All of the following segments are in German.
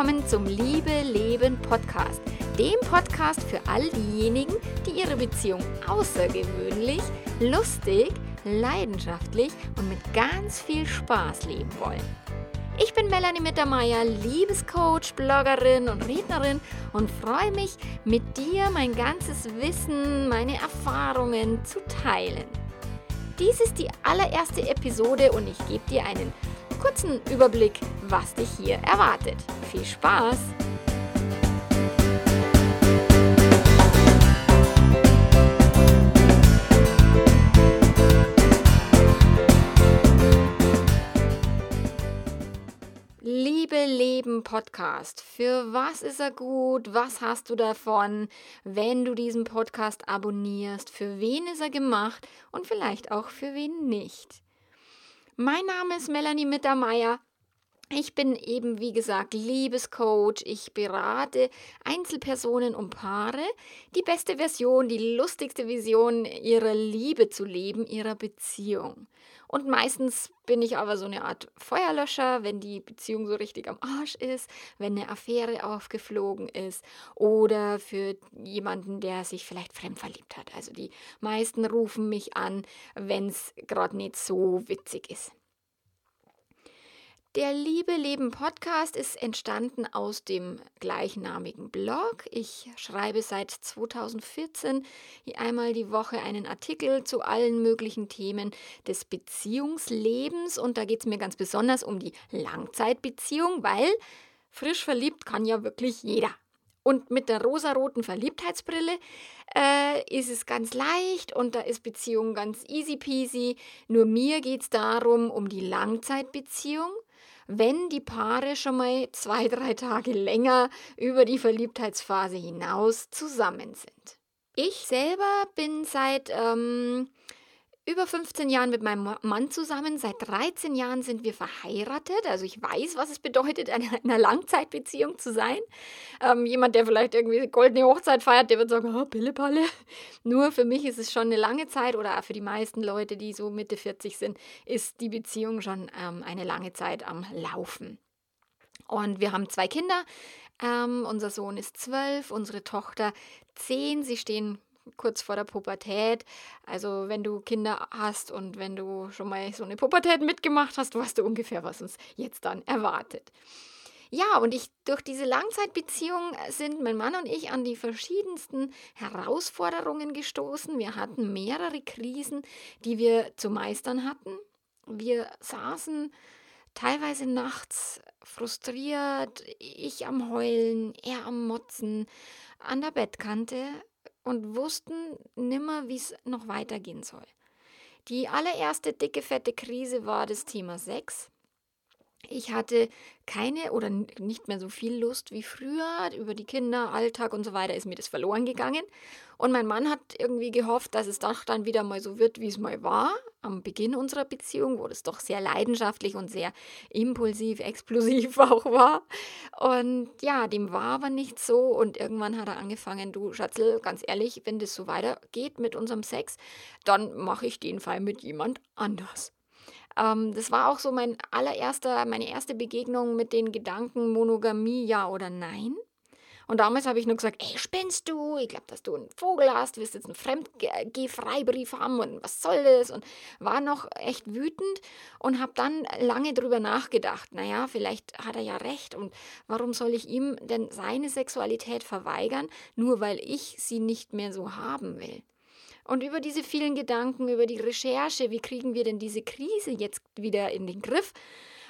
willkommen zum Liebe Leben Podcast, dem Podcast für all diejenigen, die ihre Beziehung außergewöhnlich, lustig, leidenschaftlich und mit ganz viel Spaß leben wollen. Ich bin Melanie Mittermeier, Liebescoach, Bloggerin und Rednerin und freue mich, mit dir mein ganzes Wissen, meine Erfahrungen zu teilen. Dies ist die allererste Episode und ich gebe dir einen kurzen Überblick, was dich hier erwartet. Viel Spaß! Liebe Leben Podcast, für was ist er gut? Was hast du davon, wenn du diesen Podcast abonnierst? Für wen ist er gemacht und vielleicht auch für wen nicht? Mein Name ist Melanie Mittermeier. Ich bin eben, wie gesagt, Liebescoach. Ich berate Einzelpersonen und Paare, die beste Version, die lustigste Vision ihrer Liebe zu leben, ihrer Beziehung. Und meistens bin ich aber so eine Art Feuerlöscher, wenn die Beziehung so richtig am Arsch ist, wenn eine Affäre aufgeflogen ist oder für jemanden, der sich vielleicht fremd verliebt hat. Also die meisten rufen mich an, wenn es gerade nicht so witzig ist. Der Liebe Leben Podcast ist entstanden aus dem gleichnamigen Blog. Ich schreibe seit 2014 einmal die Woche einen Artikel zu allen möglichen Themen des Beziehungslebens und da geht es mir ganz besonders um die Langzeitbeziehung, weil frisch verliebt kann ja wirklich jeder. Und mit der rosaroten Verliebtheitsbrille äh, ist es ganz leicht und da ist Beziehung ganz easy peasy. Nur mir geht es darum, um die Langzeitbeziehung wenn die Paare schon mal zwei, drei Tage länger über die Verliebtheitsphase hinaus zusammen sind. Ich selber bin seit ähm, über 15 Jahren mit meinem Mann zusammen. Seit 13 Jahren sind wir verheiratet. Also ich weiß, was es bedeutet, in einer Langzeitbeziehung zu sein. Ähm, jemand, der vielleicht irgendwie goldene Hochzeit feiert, der wird sagen, oh, Pillepalle. Nur für mich ist es schon eine lange Zeit oder für die meisten Leute, die so Mitte 40 sind, ist die Beziehung schon ähm, eine lange Zeit am Laufen. Und wir haben zwei Kinder. Ähm, unser Sohn ist zwölf, unsere Tochter zehn. Sie stehen kurz vor der Pubertät. Also wenn du Kinder hast und wenn du schon mal so eine Pubertät mitgemacht hast, weißt du ungefähr, was uns jetzt dann erwartet. Ja, und ich durch diese Langzeitbeziehung sind mein Mann und ich an die verschiedensten Herausforderungen gestoßen. Wir hatten mehrere Krisen, die wir zu meistern hatten. Wir saßen teilweise nachts frustriert, ich am Heulen, er am Motzen, an der Bettkante und wussten nimmer, wie es noch weitergehen soll. Die allererste dicke, fette Krise war das Thema Sex. Ich hatte keine oder nicht mehr so viel Lust wie früher. Über die Kinder, Alltag und so weiter ist mir das verloren gegangen. Und mein Mann hat irgendwie gehofft, dass es doch dann wieder mal so wird, wie es mal war. Am Beginn unserer Beziehung, wo das doch sehr leidenschaftlich und sehr impulsiv, explosiv auch war. Und ja, dem war aber nicht so. Und irgendwann hat er angefangen, du Schatzel, ganz ehrlich, wenn das so weitergeht mit unserem Sex, dann mache ich den Fall mit jemand anders. Ähm, das war auch so mein allererster, meine erste Begegnung mit den Gedanken Monogamie, ja oder nein. Und damals habe ich nur gesagt, ey, spinnst du? Ich glaube, dass du einen Vogel hast, wirst jetzt einen Fremdgehfreibrief haben und was soll das? Und war noch echt wütend und habe dann lange drüber nachgedacht. Naja, vielleicht hat er ja recht und warum soll ich ihm denn seine Sexualität verweigern, nur weil ich sie nicht mehr so haben will? Und über diese vielen Gedanken, über die Recherche, wie kriegen wir denn diese Krise jetzt wieder in den Griff,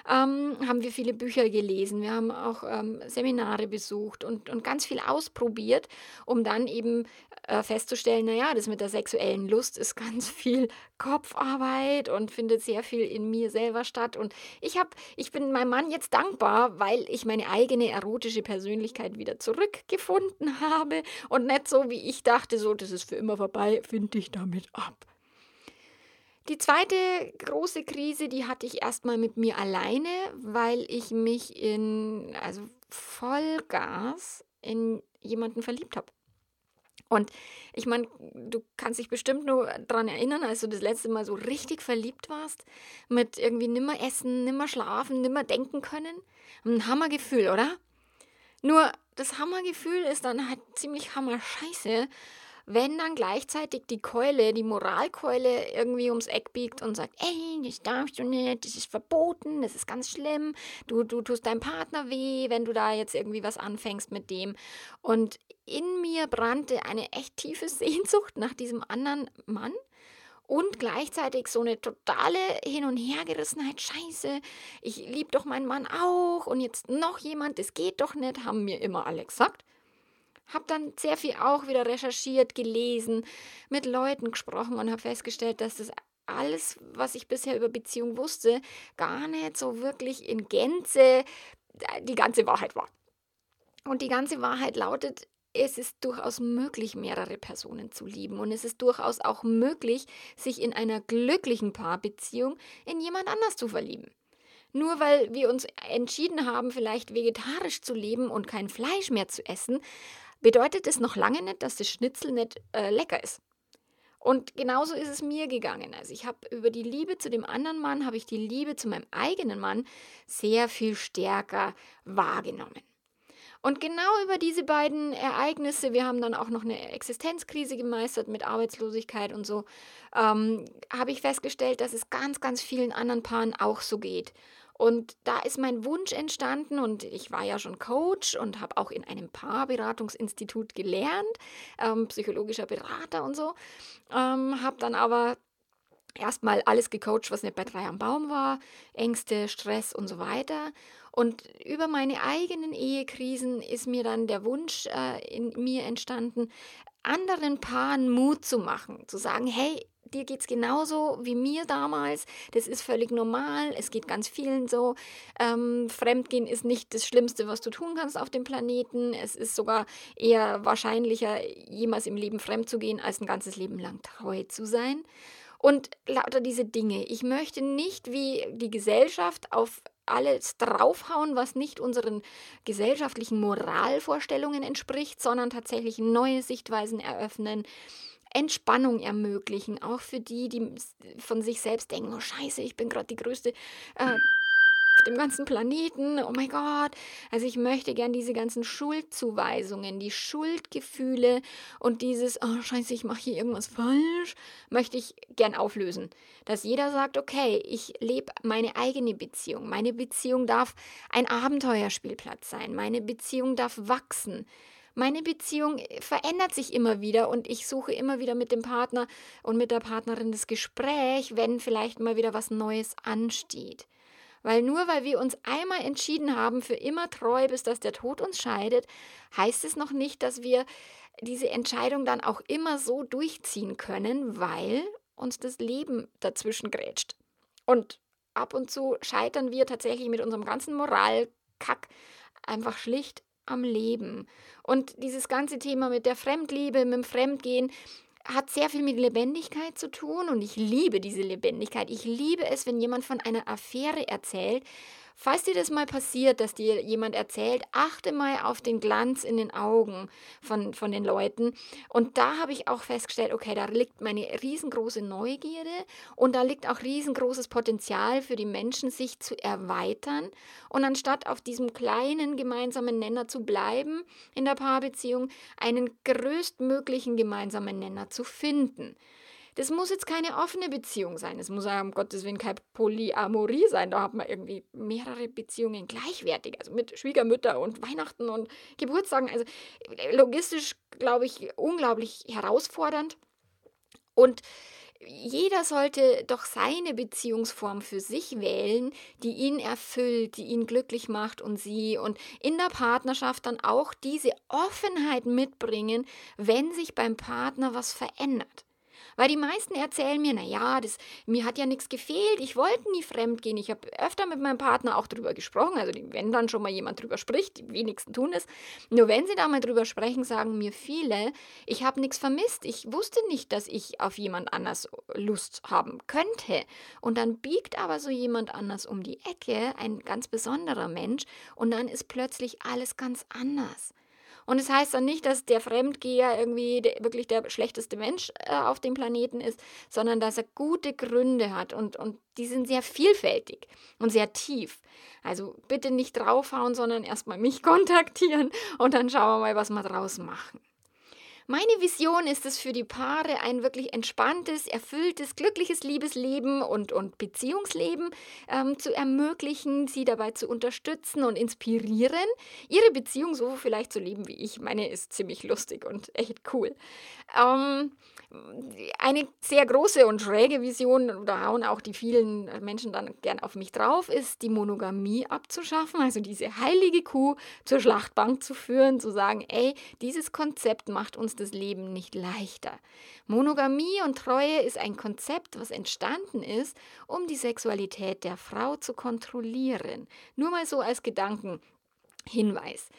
ähm, haben wir viele Bücher gelesen. Wir haben auch ähm, Seminare besucht und, und ganz viel ausprobiert, um dann eben äh, festzustellen, naja, das mit der sexuellen Lust ist ganz viel Kopfarbeit und findet sehr viel in mir selber statt. Und ich habe, ich bin meinem Mann jetzt dankbar, weil ich meine eigene erotische Persönlichkeit wieder zurückgefunden habe und nicht so, wie ich dachte, so, das ist für immer vorbei, finde ich damit ab. Die zweite große Krise, die hatte ich erstmal mit mir alleine, weil ich mich in, also Vollgas in jemanden verliebt habe. Und ich meine, du kannst dich bestimmt nur daran erinnern, als du das letzte Mal so richtig verliebt warst, mit irgendwie nimmer essen, nimmer schlafen, nimmer denken können. Ein Hammergefühl, oder? Nur das Hammergefühl ist dann halt ziemlich hammer scheiße, wenn dann gleichzeitig die Keule, die Moralkeule irgendwie ums Eck biegt und sagt, ey, das darfst du nicht, das ist verboten, das ist ganz schlimm, du, du tust deinem Partner weh, wenn du da jetzt irgendwie was anfängst mit dem. Und in mir brannte eine echt tiefe Sehnsucht nach diesem anderen Mann und gleichzeitig so eine totale Hin- und Hergerissenheit. Scheiße, ich liebe doch meinen Mann auch und jetzt noch jemand, das geht doch nicht, haben mir immer alle gesagt. Habe dann sehr viel auch wieder recherchiert, gelesen, mit Leuten gesprochen und habe festgestellt, dass das alles, was ich bisher über Beziehung wusste, gar nicht so wirklich in Gänze äh, die ganze Wahrheit war. Und die ganze Wahrheit lautet, es ist durchaus möglich, mehrere Personen zu lieben. Und es ist durchaus auch möglich, sich in einer glücklichen Paarbeziehung in jemand anders zu verlieben. Nur weil wir uns entschieden haben, vielleicht vegetarisch zu leben und kein Fleisch mehr zu essen, bedeutet es noch lange nicht, dass das Schnitzel nicht äh, lecker ist. Und genauso ist es mir gegangen. Also ich habe über die Liebe zu dem anderen Mann, habe ich die Liebe zu meinem eigenen Mann sehr viel stärker wahrgenommen. Und genau über diese beiden Ereignisse, wir haben dann auch noch eine Existenzkrise gemeistert mit Arbeitslosigkeit und so, ähm, habe ich festgestellt, dass es ganz, ganz vielen anderen Paaren auch so geht. Und da ist mein Wunsch entstanden und ich war ja schon Coach und habe auch in einem Paarberatungsinstitut gelernt, ähm, psychologischer Berater und so. Ähm, habe dann aber erstmal alles gecoacht, was nicht bei drei am Baum war, Ängste, Stress und so weiter. Und über meine eigenen Ehekrisen ist mir dann der Wunsch äh, in mir entstanden, anderen Paaren Mut zu machen, zu sagen, hey, dir geht es genauso wie mir damals. Das ist völlig normal. Es geht ganz vielen so. Ähm, Fremdgehen ist nicht das Schlimmste, was du tun kannst auf dem Planeten. Es ist sogar eher wahrscheinlicher, jemals im Leben fremd zu gehen, als ein ganzes Leben lang treu zu sein. Und lauter diese Dinge. Ich möchte nicht wie die Gesellschaft auf alles draufhauen, was nicht unseren gesellschaftlichen Moralvorstellungen entspricht, sondern tatsächlich neue Sichtweisen eröffnen, Entspannung ermöglichen, auch für die, die von sich selbst denken, oh scheiße, ich bin gerade die größte äh, auf dem ganzen Planeten, oh mein Gott. Also ich möchte gern diese ganzen Schuldzuweisungen, die Schuldgefühle und dieses, oh scheiße, ich mache hier irgendwas falsch, möchte ich gern auflösen. Dass jeder sagt, okay, ich lebe meine eigene Beziehung. Meine Beziehung darf ein Abenteuerspielplatz sein. Meine Beziehung darf wachsen. Meine Beziehung verändert sich immer wieder und ich suche immer wieder mit dem Partner und mit der Partnerin das Gespräch, wenn vielleicht mal wieder was Neues ansteht. Weil nur weil wir uns einmal entschieden haben, für immer treu, bis dass der Tod uns scheidet, heißt es noch nicht, dass wir diese Entscheidung dann auch immer so durchziehen können, weil uns das Leben dazwischen grätscht. Und ab und zu scheitern wir tatsächlich mit unserem ganzen Moralkack einfach schlicht am Leben. Und dieses ganze Thema mit der Fremdliebe, mit dem Fremdgehen, hat sehr viel mit Lebendigkeit zu tun und ich liebe diese Lebendigkeit. Ich liebe es, wenn jemand von einer Affäre erzählt, Falls dir das mal passiert, dass dir jemand erzählt, achte mal auf den Glanz in den Augen von, von den Leuten. Und da habe ich auch festgestellt, okay, da liegt meine riesengroße Neugierde und da liegt auch riesengroßes Potenzial für die Menschen, sich zu erweitern. Und anstatt auf diesem kleinen gemeinsamen Nenner zu bleiben in der Paarbeziehung, einen größtmöglichen gemeinsamen Nenner zu finden. Das muss jetzt keine offene Beziehung sein. Es muss ja um Gottes Willen keine Polyamorie sein. Da hat man irgendwie mehrere Beziehungen gleichwertig. Also mit Schwiegermütter und Weihnachten und Geburtstagen. Also logistisch, glaube ich, unglaublich herausfordernd. Und jeder sollte doch seine Beziehungsform für sich wählen, die ihn erfüllt, die ihn glücklich macht und sie und in der Partnerschaft dann auch diese Offenheit mitbringen, wenn sich beim Partner was verändert. Weil die meisten erzählen mir, naja, mir hat ja nichts gefehlt, ich wollte nie fremd gehen. Ich habe öfter mit meinem Partner auch drüber gesprochen. Also wenn dann schon mal jemand drüber spricht, die wenigsten tun es. Nur wenn sie da mal drüber sprechen, sagen mir viele, ich habe nichts vermisst. Ich wusste nicht, dass ich auf jemand anders Lust haben könnte. Und dann biegt aber so jemand anders um die Ecke, ein ganz besonderer Mensch, und dann ist plötzlich alles ganz anders. Und es das heißt dann nicht, dass der Fremdgeher irgendwie der, wirklich der schlechteste Mensch äh, auf dem Planeten ist, sondern dass er gute Gründe hat und, und die sind sehr vielfältig und sehr tief. Also bitte nicht draufhauen, sondern erstmal mich kontaktieren und dann schauen wir mal, was wir draus machen. Meine Vision ist es für die Paare, ein wirklich entspanntes, erfülltes, glückliches Liebesleben und, und Beziehungsleben ähm, zu ermöglichen, sie dabei zu unterstützen und inspirieren, ihre Beziehung so vielleicht zu leben wie ich. Meine ist ziemlich lustig und echt cool. Ähm, eine sehr große und schräge Vision, da hauen auch die vielen Menschen dann gern auf mich drauf, ist die Monogamie abzuschaffen, also diese heilige Kuh zur Schlachtbank zu führen, zu sagen, ey, dieses Konzept macht uns das Leben nicht leichter. Monogamie und Treue ist ein Konzept, was entstanden ist, um die Sexualität der Frau zu kontrollieren. Nur mal so als Gedankenhinweis.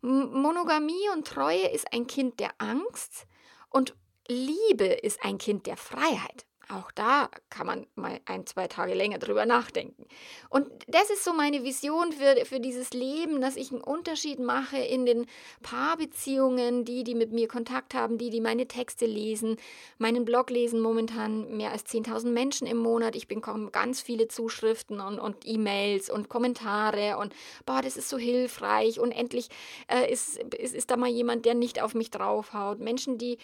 Monogamie und Treue ist ein Kind der Angst und Liebe ist ein Kind der Freiheit. Auch da kann man mal ein, zwei Tage länger drüber nachdenken. Und das ist so meine Vision für, für dieses Leben, dass ich einen Unterschied mache in den Paarbeziehungen, die, die mit mir Kontakt haben, die, die meine Texte lesen. Meinen Blog lesen momentan mehr als 10.000 Menschen im Monat. Ich bekomme ganz viele Zuschriften und, und E-Mails und Kommentare und, boah, das ist so hilfreich. Und endlich äh, ist, ist, ist da mal jemand, der nicht auf mich draufhaut. Menschen, die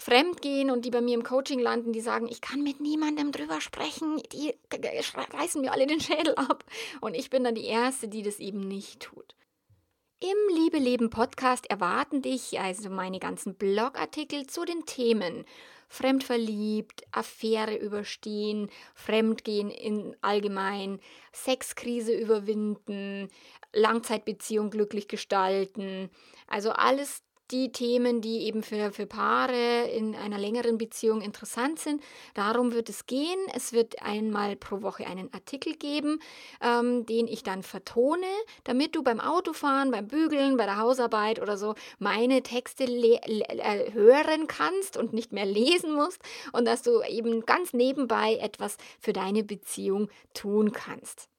fremdgehen und die bei mir im Coaching landen, die sagen, ich kann mit niemandem drüber sprechen, die reißen mir alle den Schädel ab. Und ich bin dann die Erste, die das eben nicht tut. Im Liebe Leben Podcast erwarten dich also meine ganzen Blogartikel zu den Themen Fremdverliebt, Affäre überstehen, Fremdgehen in allgemein, Sexkrise überwinden, Langzeitbeziehung glücklich gestalten. Also alles die Themen, die eben für, für Paare in einer längeren Beziehung interessant sind. Darum wird es gehen. Es wird einmal pro Woche einen Artikel geben, ähm, den ich dann vertone, damit du beim Autofahren, beim Bügeln, bei der Hausarbeit oder so meine Texte äh, hören kannst und nicht mehr lesen musst und dass du eben ganz nebenbei etwas für deine Beziehung tun kannst.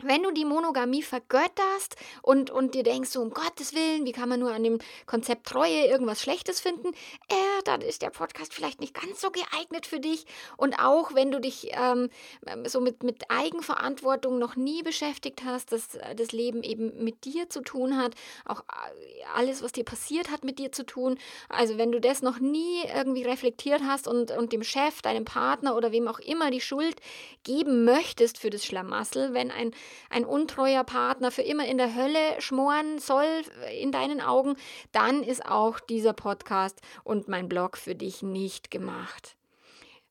Wenn du die Monogamie vergötterst und, und dir denkst, so um Gottes Willen, wie kann man nur an dem Konzept Treue irgendwas Schlechtes finden, äh, dann ist der Podcast vielleicht nicht ganz so geeignet für dich. Und auch wenn du dich ähm, so mit, mit Eigenverantwortung noch nie beschäftigt hast, dass das Leben eben mit dir zu tun hat, auch äh, alles, was dir passiert hat, mit dir zu tun. Also wenn du das noch nie irgendwie reflektiert hast und, und dem Chef, deinem Partner oder wem auch immer die Schuld geben möchtest für das Schlamassel, wenn ein ein untreuer Partner für immer in der Hölle schmoren soll in deinen Augen, dann ist auch dieser Podcast und mein Blog für dich nicht gemacht.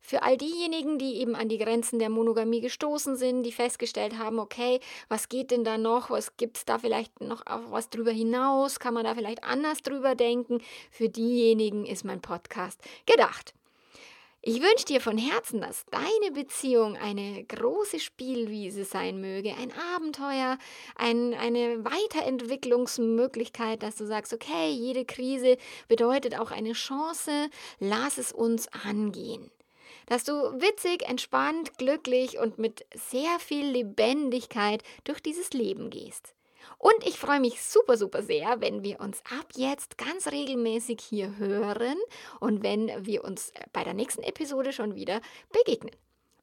Für all diejenigen, die eben an die Grenzen der Monogamie gestoßen sind, die festgestellt haben, okay, was geht denn da noch? Was gibt es da vielleicht noch was drüber hinaus? Kann man da vielleicht anders drüber denken? Für diejenigen ist mein Podcast gedacht. Ich wünsche dir von Herzen, dass deine Beziehung eine große Spielwiese sein möge, ein Abenteuer, ein, eine Weiterentwicklungsmöglichkeit, dass du sagst, okay, jede Krise bedeutet auch eine Chance, lass es uns angehen. Dass du witzig, entspannt, glücklich und mit sehr viel Lebendigkeit durch dieses Leben gehst. Und ich freue mich super, super sehr, wenn wir uns ab jetzt ganz regelmäßig hier hören und wenn wir uns bei der nächsten Episode schon wieder begegnen.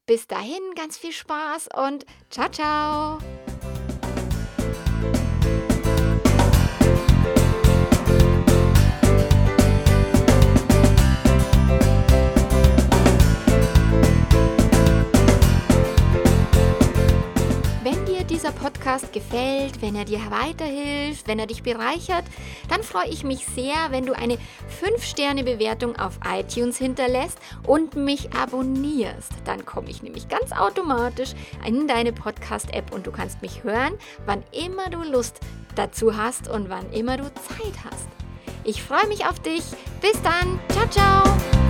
Bis dahin ganz viel Spaß und ciao, ciao! Dieser Podcast gefällt, wenn er dir weiterhilft, wenn er dich bereichert, dann freue ich mich sehr, wenn du eine 5-Sterne-Bewertung auf iTunes hinterlässt und mich abonnierst. Dann komme ich nämlich ganz automatisch in deine Podcast-App und du kannst mich hören, wann immer du Lust dazu hast und wann immer du Zeit hast. Ich freue mich auf dich. Bis dann. Ciao, ciao.